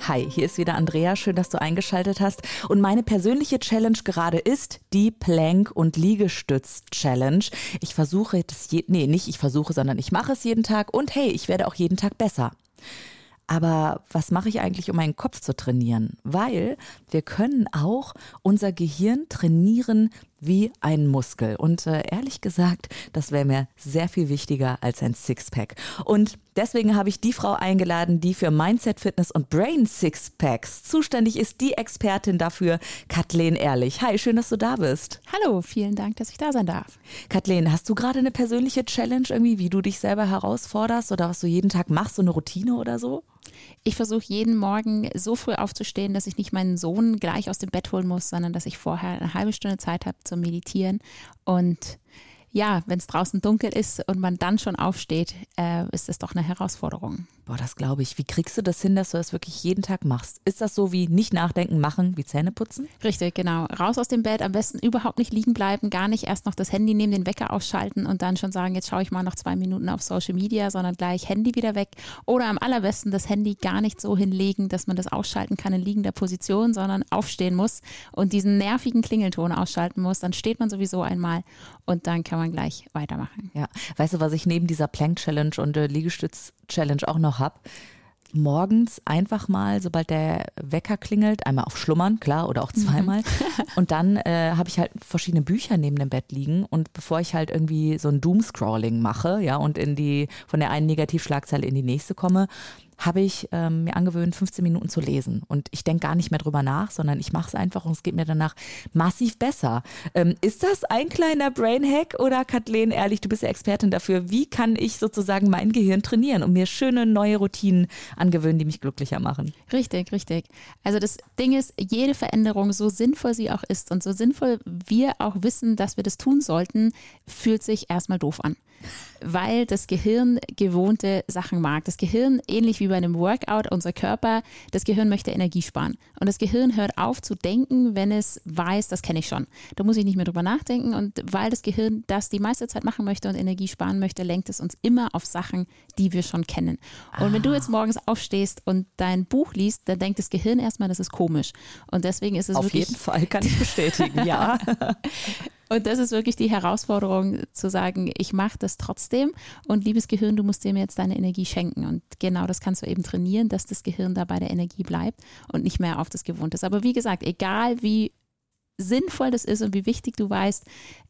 Hi, hier ist wieder Andrea. Schön, dass du eingeschaltet hast. Und meine persönliche Challenge gerade ist die Plank- und Liegestütz-Challenge. Ich versuche das, je nee, nicht ich versuche, sondern ich mache es jeden Tag und hey, ich werde auch jeden Tag besser. Aber was mache ich eigentlich, um meinen Kopf zu trainieren? Weil wir können auch unser Gehirn trainieren wie ein Muskel. Und äh, ehrlich gesagt, das wäre mir sehr viel wichtiger als ein Sixpack. Und deswegen habe ich die Frau eingeladen, die für Mindset, Fitness und Brain Sixpacks zuständig ist, die Expertin dafür, Kathleen Ehrlich. Hi, schön, dass du da bist. Hallo, vielen Dank, dass ich da sein darf. Kathleen, hast du gerade eine persönliche Challenge irgendwie, wie du dich selber herausforderst oder was du jeden Tag machst, so eine Routine oder so? Ich versuche jeden Morgen so früh aufzustehen, dass ich nicht meinen Sohn gleich aus dem Bett holen muss, sondern dass ich vorher eine halbe Stunde Zeit habe zum Meditieren. Und ja, wenn es draußen dunkel ist und man dann schon aufsteht, äh, ist das doch eine Herausforderung. Boah, das glaube ich. Wie kriegst du das hin, dass du das wirklich jeden Tag machst? Ist das so wie nicht nachdenken, machen, wie Zähne putzen? Richtig, genau. Raus aus dem Bett, am besten überhaupt nicht liegen bleiben, gar nicht erst noch das Handy nehmen, den Wecker ausschalten und dann schon sagen, jetzt schaue ich mal noch zwei Minuten auf Social Media, sondern gleich Handy wieder weg. Oder am allerbesten das Handy gar nicht so hinlegen, dass man das ausschalten kann in liegender Position, sondern aufstehen muss und diesen nervigen Klingelton ausschalten muss. Dann steht man sowieso einmal und dann kann man gleich weitermachen. Ja, weißt du, was ich neben dieser Plank Challenge und äh, Liegestütz Challenge auch noch habe? morgens einfach mal, sobald der Wecker klingelt, einmal auf Schlummern, klar, oder auch zweimal. Und dann äh, habe ich halt verschiedene Bücher neben dem Bett liegen. Und bevor ich halt irgendwie so ein Doomscrolling mache, ja, und in die, von der einen Negativschlagzeile in die nächste komme, habe ich ähm, mir angewöhnt, 15 Minuten zu lesen. Und ich denke gar nicht mehr drüber nach, sondern ich mache es einfach und es geht mir danach massiv besser. Ähm, ist das ein kleiner Brainhack oder Kathleen, ehrlich, du bist ja Expertin dafür. Wie kann ich sozusagen mein Gehirn trainieren und mir schöne neue Routinen angewöhnen, die mich glücklicher machen? Richtig, richtig. Also das Ding ist, jede Veränderung, so sinnvoll sie auch ist und so sinnvoll wir auch wissen, dass wir das tun sollten, fühlt sich erstmal doof an weil das Gehirn gewohnte Sachen mag. Das Gehirn, ähnlich wie bei einem Workout, unser Körper, das Gehirn möchte Energie sparen. Und das Gehirn hört auf zu denken, wenn es weiß, das kenne ich schon. Da muss ich nicht mehr drüber nachdenken. Und weil das Gehirn das die meiste Zeit machen möchte und Energie sparen möchte, lenkt es uns immer auf Sachen, die wir schon kennen. Und ah. wenn du jetzt morgens aufstehst und dein Buch liest, dann denkt das Gehirn erstmal, das ist komisch. Und deswegen ist es auf wirklich. Auf jeden Fall kann ich bestätigen, ja. Und das ist wirklich die Herausforderung, zu sagen, ich mache das trotzdem und liebes Gehirn, du musst dir jetzt deine Energie schenken. Und genau das kannst du eben trainieren, dass das Gehirn da bei der Energie bleibt und nicht mehr auf das gewohnt ist. Aber wie gesagt, egal wie sinnvoll das ist und wie wichtig du weißt,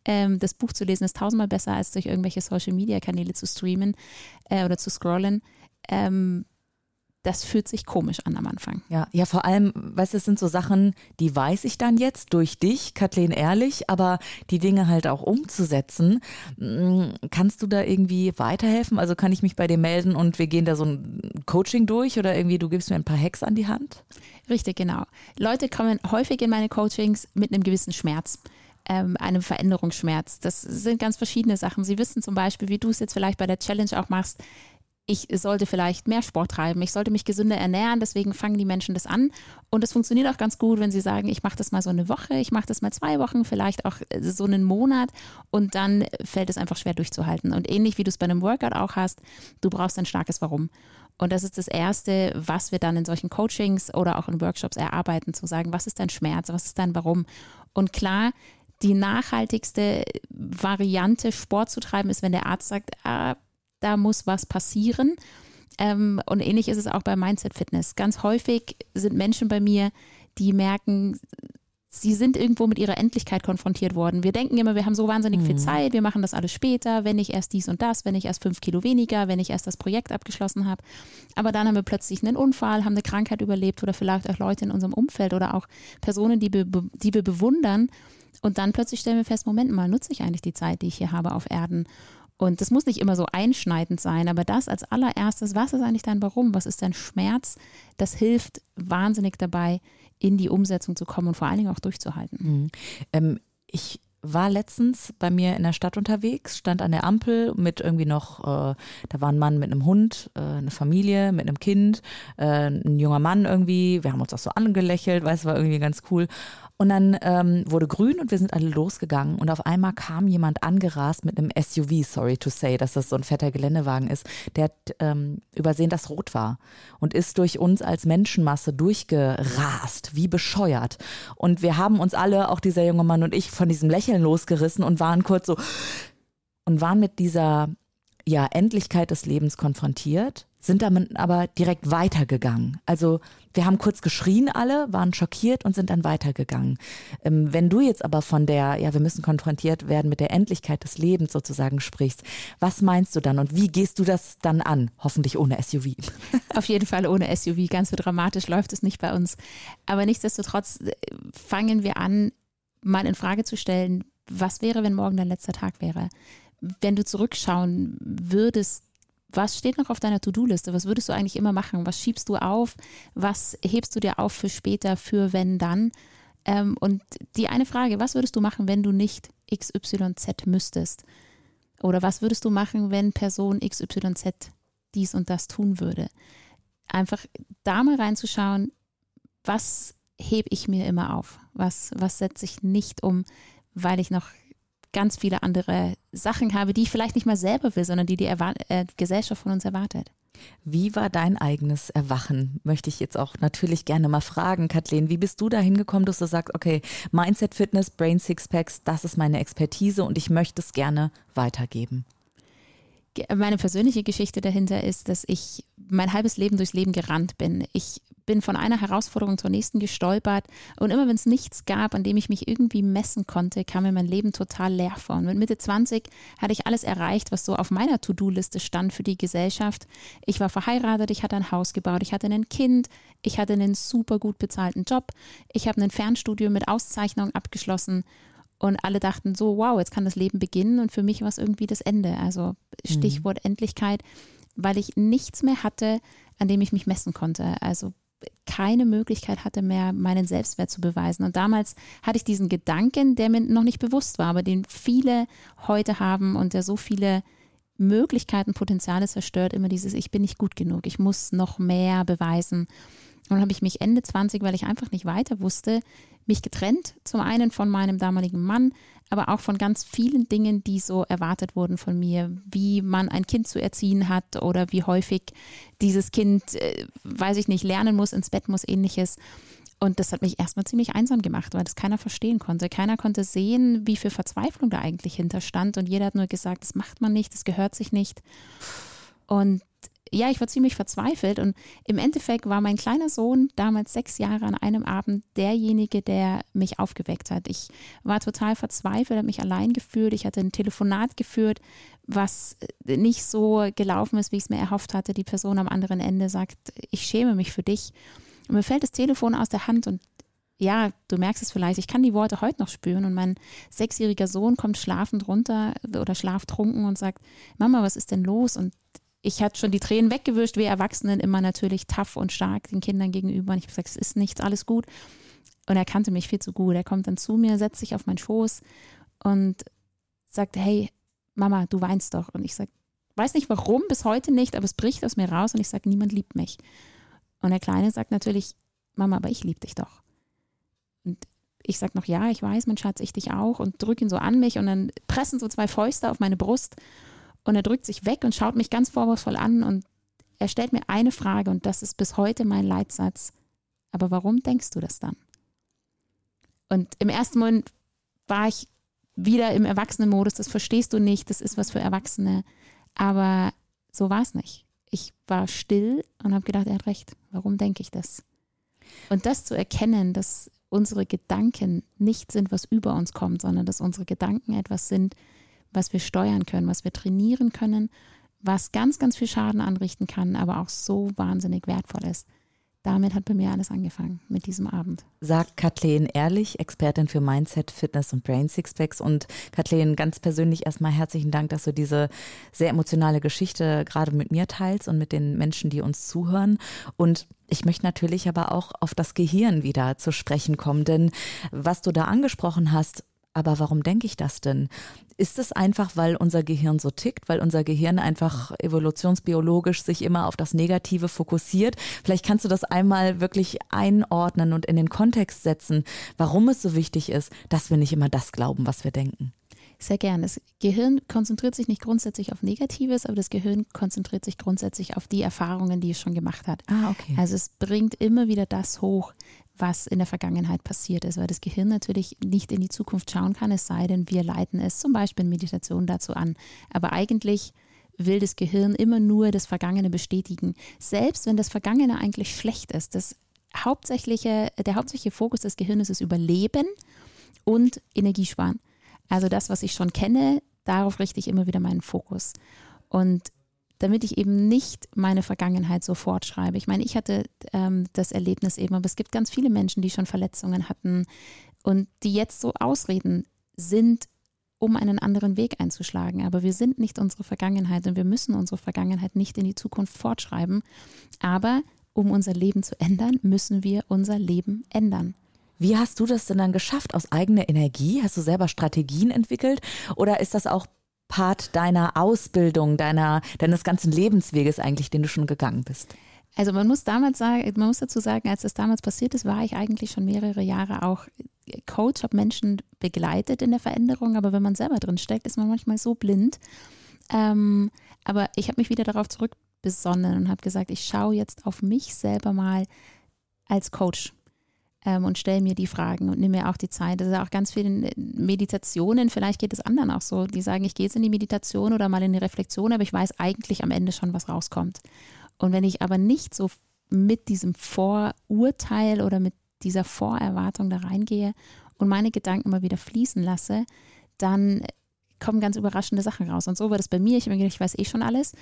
ähm, das Buch zu lesen ist tausendmal besser, als durch irgendwelche Social-Media-Kanäle zu streamen äh, oder zu scrollen. Ähm, das fühlt sich komisch an am Anfang. Ja, ja, vor allem, weißt du, es sind so Sachen, die weiß ich dann jetzt durch dich, Kathleen Ehrlich, aber die Dinge halt auch umzusetzen. Mm, kannst du da irgendwie weiterhelfen? Also kann ich mich bei dir melden und wir gehen da so ein Coaching durch oder irgendwie du gibst mir ein paar Hacks an die Hand? Richtig, genau. Leute kommen häufig in meine Coachings mit einem gewissen Schmerz ähm, einem Veränderungsschmerz. Das sind ganz verschiedene Sachen. Sie wissen zum Beispiel, wie du es jetzt vielleicht bei der Challenge auch machst, ich sollte vielleicht mehr Sport treiben, ich sollte mich gesünder ernähren, deswegen fangen die Menschen das an. Und es funktioniert auch ganz gut, wenn sie sagen, ich mache das mal so eine Woche, ich mache das mal zwei Wochen, vielleicht auch äh, so einen Monat und dann fällt es einfach schwer durchzuhalten. Und ähnlich wie du es bei einem Workout auch hast, du brauchst ein starkes Warum. Und das ist das Erste, was wir dann in solchen Coachings oder auch in Workshops erarbeiten, zu sagen, was ist dein Schmerz, was ist dein Warum. Und klar, die nachhaltigste Variante, Sport zu treiben, ist, wenn der Arzt sagt, ah, da muss was passieren. Ähm, und ähnlich ist es auch bei Mindset Fitness. Ganz häufig sind Menschen bei mir, die merken, sie sind irgendwo mit ihrer Endlichkeit konfrontiert worden. Wir denken immer, wir haben so wahnsinnig mhm. viel Zeit, wir machen das alles später, wenn ich erst dies und das, wenn ich erst fünf Kilo weniger, wenn ich erst das Projekt abgeschlossen habe. Aber dann haben wir plötzlich einen Unfall, haben eine Krankheit überlebt oder vielleicht auch Leute in unserem Umfeld oder auch Personen, die, wir, die wir bewundern. Und dann plötzlich stellen wir fest, Moment mal, nutze ich eigentlich die Zeit, die ich hier habe auf Erden? Und das muss nicht immer so einschneidend sein, aber das als allererstes, was ist eigentlich dein Warum? Was ist dein Schmerz? Das hilft wahnsinnig dabei, in die Umsetzung zu kommen und vor allen Dingen auch durchzuhalten. Mhm. Ähm, ich war letztens bei mir in der Stadt unterwegs, stand an der Ampel mit irgendwie noch, äh, da war ein Mann mit einem Hund, äh, eine Familie mit einem Kind, äh, ein junger Mann irgendwie. Wir haben uns auch so angelächelt, weil es war irgendwie ganz cool. Und dann ähm, wurde grün und wir sind alle losgegangen und auf einmal kam jemand angerast mit einem SUV, sorry to say, dass das so ein fetter Geländewagen ist, der hat ähm, übersehen, dass rot war und ist durch uns als Menschenmasse durchgerast, wie bescheuert. Und wir haben uns alle, auch dieser junge Mann und ich, von diesem Lächeln losgerissen und waren kurz so und waren mit dieser ja, Endlichkeit des Lebens konfrontiert sind damit aber direkt weitergegangen. Also wir haben kurz geschrien alle, waren schockiert und sind dann weitergegangen. Ähm, wenn du jetzt aber von der, ja, wir müssen konfrontiert werden mit der Endlichkeit des Lebens sozusagen sprichst, was meinst du dann und wie gehst du das dann an? Hoffentlich ohne SUV. Auf jeden Fall ohne SUV. Ganz so dramatisch läuft es nicht bei uns. Aber nichtsdestotrotz äh, fangen wir an, mal in Frage zu stellen, was wäre, wenn morgen dein letzter Tag wäre? Wenn du zurückschauen würdest, was steht noch auf deiner To-Do-Liste? Was würdest du eigentlich immer machen? Was schiebst du auf? Was hebst du dir auf für später, für wenn dann? Ähm, und die eine Frage, was würdest du machen, wenn du nicht XYZ müsstest? Oder was würdest du machen, wenn Person XYZ dies und das tun würde? Einfach da mal reinzuschauen, was hebe ich mir immer auf? Was, was setze ich nicht um, weil ich noch ganz viele andere Sachen habe, die ich vielleicht nicht mal selber will, sondern die die Erwar äh, Gesellschaft von uns erwartet. Wie war dein eigenes Erwachen? Möchte ich jetzt auch natürlich gerne mal fragen, Kathleen. Wie bist du da hingekommen, dass du sagst, okay, Mindset Fitness, Brain Sixpacks, das ist meine Expertise und ich möchte es gerne weitergeben? Meine persönliche Geschichte dahinter ist, dass ich mein halbes Leben durchs Leben gerannt bin. Ich bin von einer Herausforderung zur nächsten gestolpert und immer wenn es nichts gab, an dem ich mich irgendwie messen konnte, kam mir mein Leben total leer vor. Und mit Mitte 20 hatte ich alles erreicht, was so auf meiner To-Do-Liste stand für die Gesellschaft. Ich war verheiratet, ich hatte ein Haus gebaut, ich hatte ein Kind, ich hatte einen super gut bezahlten Job, ich habe ein Fernstudium mit Auszeichnung abgeschlossen und alle dachten so, wow, jetzt kann das Leben beginnen und für mich war es irgendwie das Ende. Also Stichwort mhm. Endlichkeit, weil ich nichts mehr hatte, an dem ich mich messen konnte. Also keine Möglichkeit hatte mehr, meinen Selbstwert zu beweisen. Und damals hatte ich diesen Gedanken, der mir noch nicht bewusst war, aber den viele heute haben und der so viele Möglichkeiten, Potenziale zerstört, immer dieses, ich bin nicht gut genug, ich muss noch mehr beweisen. Und dann habe ich mich Ende 20, weil ich einfach nicht weiter wusste, mich getrennt. Zum einen von meinem damaligen Mann, aber auch von ganz vielen Dingen, die so erwartet wurden von mir, wie man ein Kind zu erziehen hat oder wie häufig dieses Kind, äh, weiß ich nicht, lernen muss, ins Bett muss, ähnliches. Und das hat mich erstmal ziemlich einsam gemacht, weil das keiner verstehen konnte. Keiner konnte sehen, wie viel Verzweiflung da eigentlich hinterstand. Und jeder hat nur gesagt, das macht man nicht, das gehört sich nicht. Und ja, ich war ziemlich verzweifelt und im Endeffekt war mein kleiner Sohn, damals sechs Jahre an einem Abend, derjenige, der mich aufgeweckt hat. Ich war total verzweifelt, habe mich allein gefühlt. Ich hatte ein Telefonat geführt, was nicht so gelaufen ist, wie ich es mir erhofft hatte. Die Person am anderen Ende sagt, ich schäme mich für dich. Und mir fällt das Telefon aus der Hand und ja, du merkst es vielleicht, ich kann die Worte heute noch spüren und mein sechsjähriger Sohn kommt schlafend runter oder schlaftrunken und sagt, Mama, was ist denn los? Und ich hatte schon die Tränen weggewischt, wir Erwachsenen immer natürlich tough und stark den Kindern gegenüber. Und ich habe gesagt, es ist nichts, alles gut. Und er kannte mich viel zu gut. Er kommt dann zu mir, setzt sich auf meinen Schoß und sagt, hey, Mama, du weinst doch. Und ich sage, weiß nicht warum, bis heute nicht, aber es bricht aus mir raus und ich sage, niemand liebt mich. Und der Kleine sagt natürlich, Mama, aber ich liebe dich doch. Und ich sage noch, ja, ich weiß, mein Schatz, ich dich auch und drücke ihn so an mich und dann pressen so zwei Fäuste auf meine Brust und er drückt sich weg und schaut mich ganz vorwurfsvoll an und er stellt mir eine Frage und das ist bis heute mein Leitsatz. Aber warum denkst du das dann? Und im ersten Moment war ich wieder im Erwachsenenmodus, das verstehst du nicht, das ist was für Erwachsene. Aber so war es nicht. Ich war still und habe gedacht, er hat recht. Warum denke ich das? Und das zu erkennen, dass unsere Gedanken nicht sind, was über uns kommt, sondern dass unsere Gedanken etwas sind, was wir steuern können, was wir trainieren können, was ganz, ganz viel Schaden anrichten kann, aber auch so wahnsinnig wertvoll ist. Damit hat bei mir alles angefangen, mit diesem Abend. Sagt Kathleen Ehrlich, Expertin für Mindset, Fitness und Brain Sixpacks. Und Kathleen, ganz persönlich erstmal herzlichen Dank, dass du diese sehr emotionale Geschichte gerade mit mir teilst und mit den Menschen, die uns zuhören. Und ich möchte natürlich aber auch auf das Gehirn wieder zu sprechen kommen, denn was du da angesprochen hast, Aber warum denke ich das denn? Ist es einfach, weil unser Gehirn so tickt, weil unser Gehirn einfach evolutionsbiologisch sich immer auf das Negative fokussiert? Vielleicht kannst du das einmal wirklich einordnen und in den Kontext setzen, warum es so wichtig ist, dass wir nicht immer das glauben, was wir denken. Sehr gern. Das Gehirn konzentriert sich nicht grundsätzlich auf Negatives, aber das Gehirn konzentriert sich grundsätzlich auf die Erfahrungen, die es schon gemacht hat. Ah, okay. Also es bringt immer wieder das hoch, was in der Vergangenheit passiert ist, weil das Gehirn natürlich nicht in die Zukunft schauen kann, es sei denn, wir leiten es zum Beispiel in Meditation dazu an. Aber eigentlich will das Gehirn immer nur das Vergangene bestätigen, selbst wenn das Vergangene eigentlich schlecht ist. Das hauptsächliche, der hauptsächliche Fokus des Gehirns ist Überleben und Energiesparen. Also das, was ich schon kenne, darauf richte ich immer wieder meinen Fokus. Und damit ich eben nicht meine Vergangenheit so fortschreibe. Ich meine, ich hatte ähm, das Erlebnis eben, aber es gibt ganz viele Menschen, die schon Verletzungen hatten und die jetzt so Ausreden sind, um einen anderen Weg einzuschlagen. Aber wir sind nicht unsere Vergangenheit und wir müssen unsere Vergangenheit nicht in die Zukunft fortschreiben. Aber um unser Leben zu ändern, müssen wir unser Leben ändern. Wie hast du das denn dann geschafft? Aus eigener Energie? Hast du selber Strategien entwickelt? Oder ist das auch Part deiner Ausbildung, deiner, deines ganzen Lebensweges eigentlich, den du schon gegangen bist? Also man muss damals sagen, man muss dazu sagen, als das damals passiert ist, war ich eigentlich schon mehrere Jahre auch Coach, habe Menschen begleitet in der Veränderung, aber wenn man selber drin steckt, ist man manchmal so blind. Ähm, aber ich habe mich wieder darauf zurückbesonnen und habe gesagt, ich schaue jetzt auf mich selber mal als Coach ähm, und stelle mir die Fragen und nehme mir auch die Zeit. Das ist auch ganz vielen Meditationen, vielleicht geht es anderen auch so, die sagen, ich gehe jetzt in die Meditation oder mal in die Reflexion, aber ich weiß eigentlich am Ende schon, was rauskommt. Und wenn ich aber nicht so mit diesem Vorurteil oder mit dieser Vorerwartung da reingehe und meine Gedanken immer wieder fließen lasse, dann kommen ganz überraschende Sachen raus. Und so war das bei mir. Ich habe mir gedacht, ich weiß eh schon alles.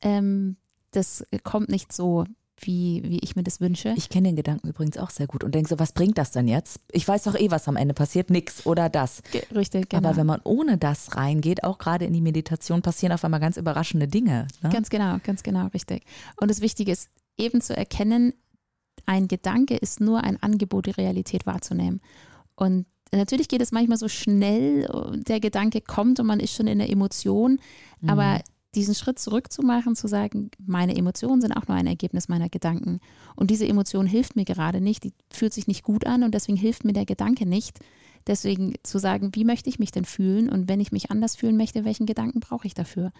Ähm, das kommt nicht so wie, wie ich mir das wünsche. Ich kenne den Gedanken übrigens auch sehr gut und denke so, was bringt das denn jetzt? Ich weiß doch eh, was am Ende passiert, nix oder das. Ge richtig, genau. Aber wenn man ohne das reingeht, auch gerade in die Meditation, passieren auf einmal ganz überraschende Dinge. Ne? Ganz genau, ganz genau, richtig. Und das Wichtige ist eben zu erkennen, ein Gedanke ist nur ein Angebot, die Realität wahrzunehmen. Und natürlich geht es manchmal so schnell, der Gedanke kommt und man ist schon in der Emotion, mhm. Diesen Schritt zurückzumachen, zu sagen, meine Emotionen sind auch nur ein Ergebnis meiner Gedanken. Und diese Emotion hilft mir gerade nicht, die fühlt sich nicht gut an und deswegen hilft mir der Gedanke nicht. Deswegen zu sagen, wie möchte ich mich denn fühlen und wenn ich mich anders fühlen möchte, welchen Gedanken brauche ich dafür?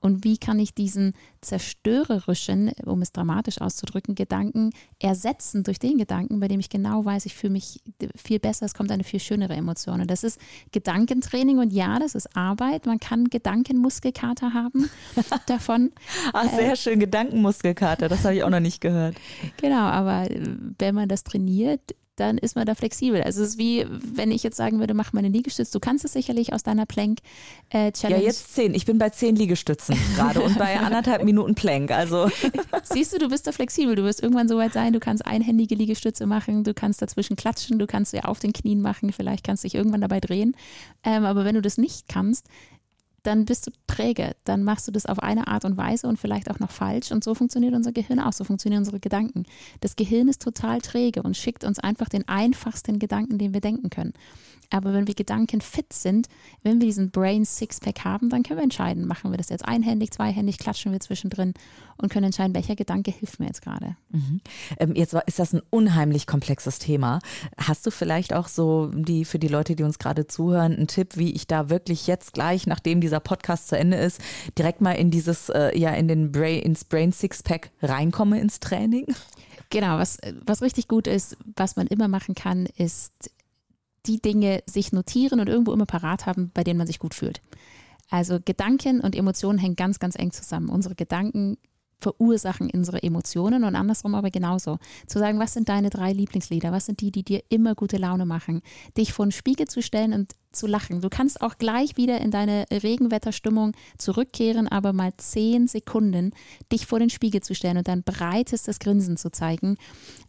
Und wie kann ich diesen zerstörerischen, um es dramatisch auszudrücken, Gedanken ersetzen durch den Gedanken, bei dem ich genau weiß, ich fühle mich viel besser, es kommt eine viel schönere Emotion. Und das ist Gedankentraining und ja, das ist Arbeit. Man kann Gedankenmuskelkater haben davon. Ach, sehr äh, schön, Gedankenmuskelkater, das habe ich auch noch nicht gehört. Genau, aber wenn man das trainiert, dann ist man da flexibel. Also es ist wie, wenn ich jetzt sagen würde, mach mal eine Liegestütze. Du kannst es sicherlich aus deiner Plank-Challenge. ja, jetzt zehn. Ich bin bei zehn Liegestützen gerade und bei anderthalb Minuten Plank. Also. Siehst du, du bist da flexibel. Du wirst irgendwann so weit sein, du kannst einhändige Liegestütze machen, du kannst dazwischen klatschen, du kannst sie auf den Knien machen, vielleicht kannst du dich irgendwann dabei drehen. Ähm, aber wenn du das nicht kannst, dann bist du träge. Dann machst du das auf eine Art und Weise und vielleicht auch noch falsch. Und so funktioniert unser Gehirn auch, so funktionieren unsere Gedanken. Das Gehirn ist total träge und schickt uns einfach den einfachsten Gedanken, den wir denken können. Aber wenn wir Gedanken fit sind, wenn wir diesen Brain Sixpack haben, dann können wir entscheiden, machen wir das jetzt einhändig, zweihändig, klatschen wir zwischendrin und können entscheiden, welcher Gedanke hilft mir jetzt gerade. Mhm. Ähm, jetzt ist das ein unheimlich komplexes Thema. Hast du vielleicht auch so die für die Leute, die uns gerade zuhören, einen Tipp, wie ich da wirklich jetzt gleich, nachdem dieser Podcast zu Ende ist, direkt mal in dieses, äh, ja, in den Brain, ins Brain Sixpack reinkomme ins Training? Genau, was, was richtig gut ist, was man immer machen kann, ist die Dinge sich notieren und irgendwo immer parat haben, bei denen man sich gut fühlt. Also Gedanken und Emotionen hängen ganz, ganz eng zusammen. Unsere Gedanken verursachen unsere Emotionen und andersrum aber genauso. Zu sagen, was sind deine drei Lieblingslieder? Was sind die, die dir immer gute Laune machen? Dich vor den Spiegel zu stellen und zu lachen. Du kannst auch gleich wieder in deine Regenwetterstimmung zurückkehren, aber mal zehn Sekunden dich vor den Spiegel zu stellen und dein breitestes Grinsen zu zeigen.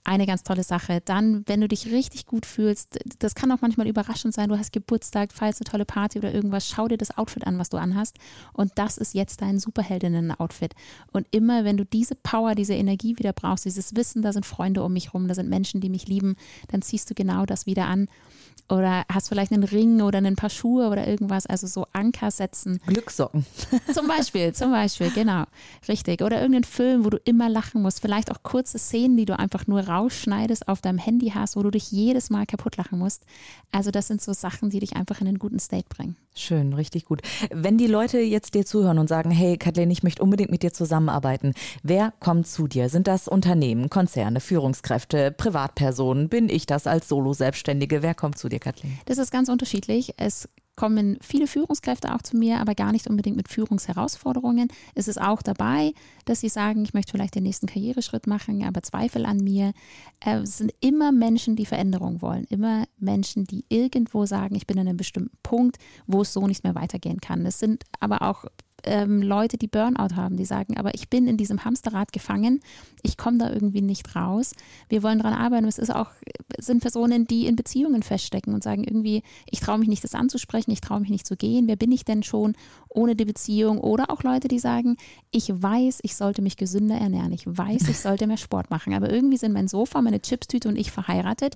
Eine ganz tolle Sache. Dann, wenn du dich richtig gut fühlst, das kann auch manchmal überraschend sein, du hast Geburtstag, feierst eine tolle Party oder irgendwas, schau dir das Outfit an, was du anhast. Und das ist jetzt dein Superheldinnen-Outfit. Und immer, wenn du diese Power, diese Energie wieder brauchst, dieses Wissen, da sind Freunde um mich rum, da sind Menschen, die mich lieben, dann ziehst du genau das wieder an oder hast vielleicht einen Ring oder ein paar Schuhe oder irgendwas, also so Anker setzen. Glückssocken. Zum Beispiel, zum Beispiel, genau, richtig. Oder irgendeinen Film, wo du immer lachen musst, vielleicht auch kurze Szenen, die du einfach nur rausschneidest, auf deinem Handy hast, wo du dich jedes Mal kaputt lachen musst. Also das sind so Sachen, die dich einfach in einen guten State bringen. Schön, richtig gut. Wenn die Leute jetzt dir zuhören und sagen, hey Kathleen, ich möchte unbedingt mit dir zusammenarbeiten, wer kommt zu dir? Sind das Unternehmen, Konzerne, Führungskräfte, Privatpersonen? Bin ich das als Solo-Selbstständige? Wer kommt zu dir, Kathleen? Das ist ganz unterschiedlich. Es kommen viele Führungskräfte auch zu mir, aber gar nicht unbedingt mit Führungsherausforderungen. Es ist auch dabei, dass sie sagen, ich möchte vielleicht den nächsten Karriereschritt machen, aber Zweifel an mir. Äh, es sind immer Menschen, die Veränderung wollen, immer Menschen, die irgendwo sagen, ich bin an einem bestimmten Punkt, wo es so nicht mehr weitergehen kann. Es sind aber auch ähm, Leute, die Burnout haben, die sagen, aber ich bin in diesem Hamsterrad gefangen, ich komme da irgendwie nicht raus. Wir wollen daran arbeiten. Es ist auch, es sind Personen, die in Beziehungen feststecken und sagen irgendwie, ich traue mich nicht, das anzusprechen, ich traue mich nicht zu gehen. Wer bin ich denn schon ohne die Beziehung? Oder auch Leute, die sagen, ich weiß, ich sollte mich gesünder ernähren, ich weiß, ich sollte mehr Sport machen, aber irgendwie sind mein Sofa, meine Chipstüte und ich verheiratet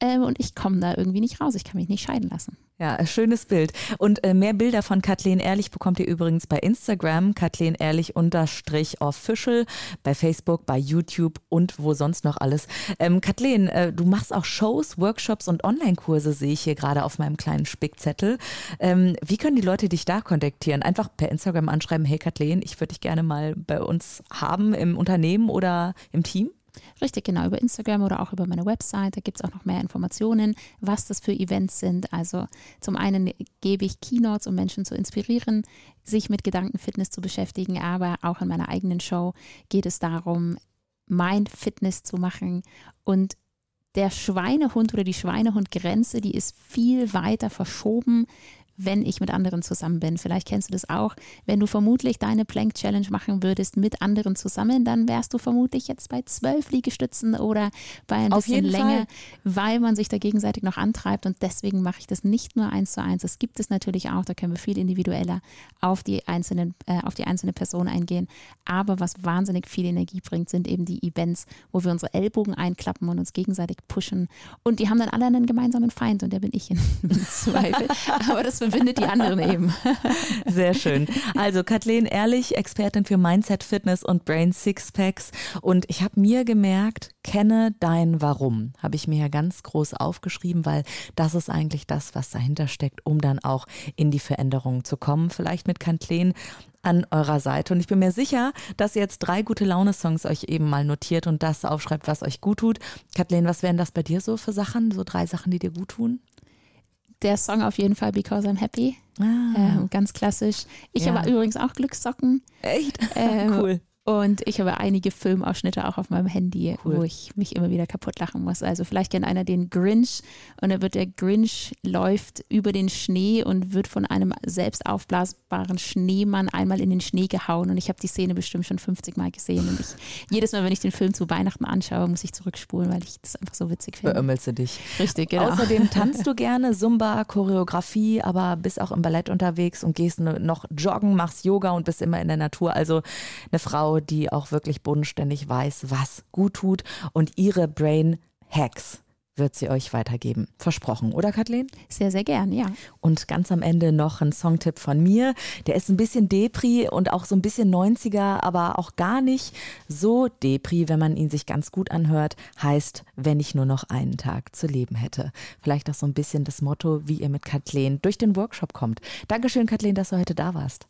äh, und ich komme da irgendwie nicht raus. Ich kann mich nicht scheiden lassen. Ja, schönes Bild. Und äh, mehr Bilder von Kathleen Ehrlich bekommt ihr übrigens bei Instagram, Kathleen Ehrlich unterstrich official, bei Facebook, bei YouTube und wo sonst noch alles. Ähm, Kathleen, äh, du machst auch Shows, Workshops und Online-Kurse, sehe ich hier gerade auf meinem kleinen Spickzettel. Ähm, wie können die Leute dich da kontaktieren? Einfach per Instagram anschreiben, hey Kathleen, ich würde dich gerne mal bei uns haben im Unternehmen oder im Team? Richtig, genau, über Instagram oder auch über meine Website. Da gibt es auch noch mehr Informationen, was das für Events sind. Also zum einen gebe ich Keynotes, um Menschen zu inspirieren, sich mit Gedankenfitness zu beschäftigen, aber auch in meiner eigenen Show geht es darum, Mind-Fitness zu machen und der Schweinehund oder die Schweinehundgrenze, die ist viel weiter verschoben wenn ich mit anderen zusammen bin. Vielleicht kennst du das auch. Wenn du vermutlich deine Plank Challenge machen würdest mit anderen zusammen, dann wärst du vermutlich jetzt bei zwölf Liegestützen oder bei ein Auf bisschen länger, Fall. weil man sich da gegenseitig noch antreibt. Und deswegen mache ich das nicht nur eins zu eins. Das gibt es natürlich auch. Da können wir viel individueller auf die einzelnen, äh, auf die einzelne Person eingehen. Aber was wahnsinnig viel Energie bringt, sind eben die Events, wo wir unsere Ellbogen einklappen und uns gegenseitig pushen. Und die haben dann alle einen gemeinsamen Feind und der bin ich in Zweifel. Aber das findet die anderen eben. Sehr schön. Also Kathleen Ehrlich, Expertin für Mindset, Fitness und Brain Sixpacks. Und ich habe mir gemerkt, kenne dein Warum. Habe ich mir ja ganz groß aufgeschrieben, weil das ist eigentlich das, was dahinter steckt, um dann auch in die Veränderung zu kommen. Vielleicht mit Kathleen an eurer Seite. Und ich bin mir sicher, dass ihr jetzt drei gute Laune-Songs euch eben mal notiert und das aufschreibt, was euch gut tut. Kathleen, was wären das bei dir so für Sachen? So drei Sachen, die dir gut tun? Der Song auf jeden Fall Because I'm Happy. Ah. Ähm, ganz klassisch. Ich ja. habe übrigens auch Glückssocken. Echt? Ähm, cool. Und ich habe einige Filmausschnitte auch auf meinem Handy, cool. wo ich mich immer wieder kaputt lachen muss. Also vielleicht kennt einer den Grinch und da wird der Grinch läuft über den Schnee und wird von einem selbst aufblasbaren Schneemann einmal in den Schnee gehauen. Und ich habe die Szene bestimmt schon 50 Mal gesehen. Und ich, jedes Mal, wenn ich den Film zu Weihnachten anschaue, muss ich zurückspulen, weil ich das einfach so witzig finde. Beömmelst du dich. Richtig, genau. Außerdem tanzt du gerne Zumba, Choreografie, aber bist auch im Ballett unterwegs und gehst noch joggen, machst Yoga und bist immer in der Natur. Also eine Frau, die auch wirklich bodenständig weiß, was gut tut und ihre Brain Hacks wird sie euch weitergeben. Versprochen, oder Kathleen? Sehr, sehr gern, ja. Und ganz am Ende noch ein Songtipp von mir. Der ist ein bisschen Depri und auch so ein bisschen 90er, aber auch gar nicht so Depri, wenn man ihn sich ganz gut anhört. Heißt, wenn ich nur noch einen Tag zu leben hätte. Vielleicht auch so ein bisschen das Motto, wie ihr mit Kathleen durch den Workshop kommt. Dankeschön, Kathleen, dass du heute da warst.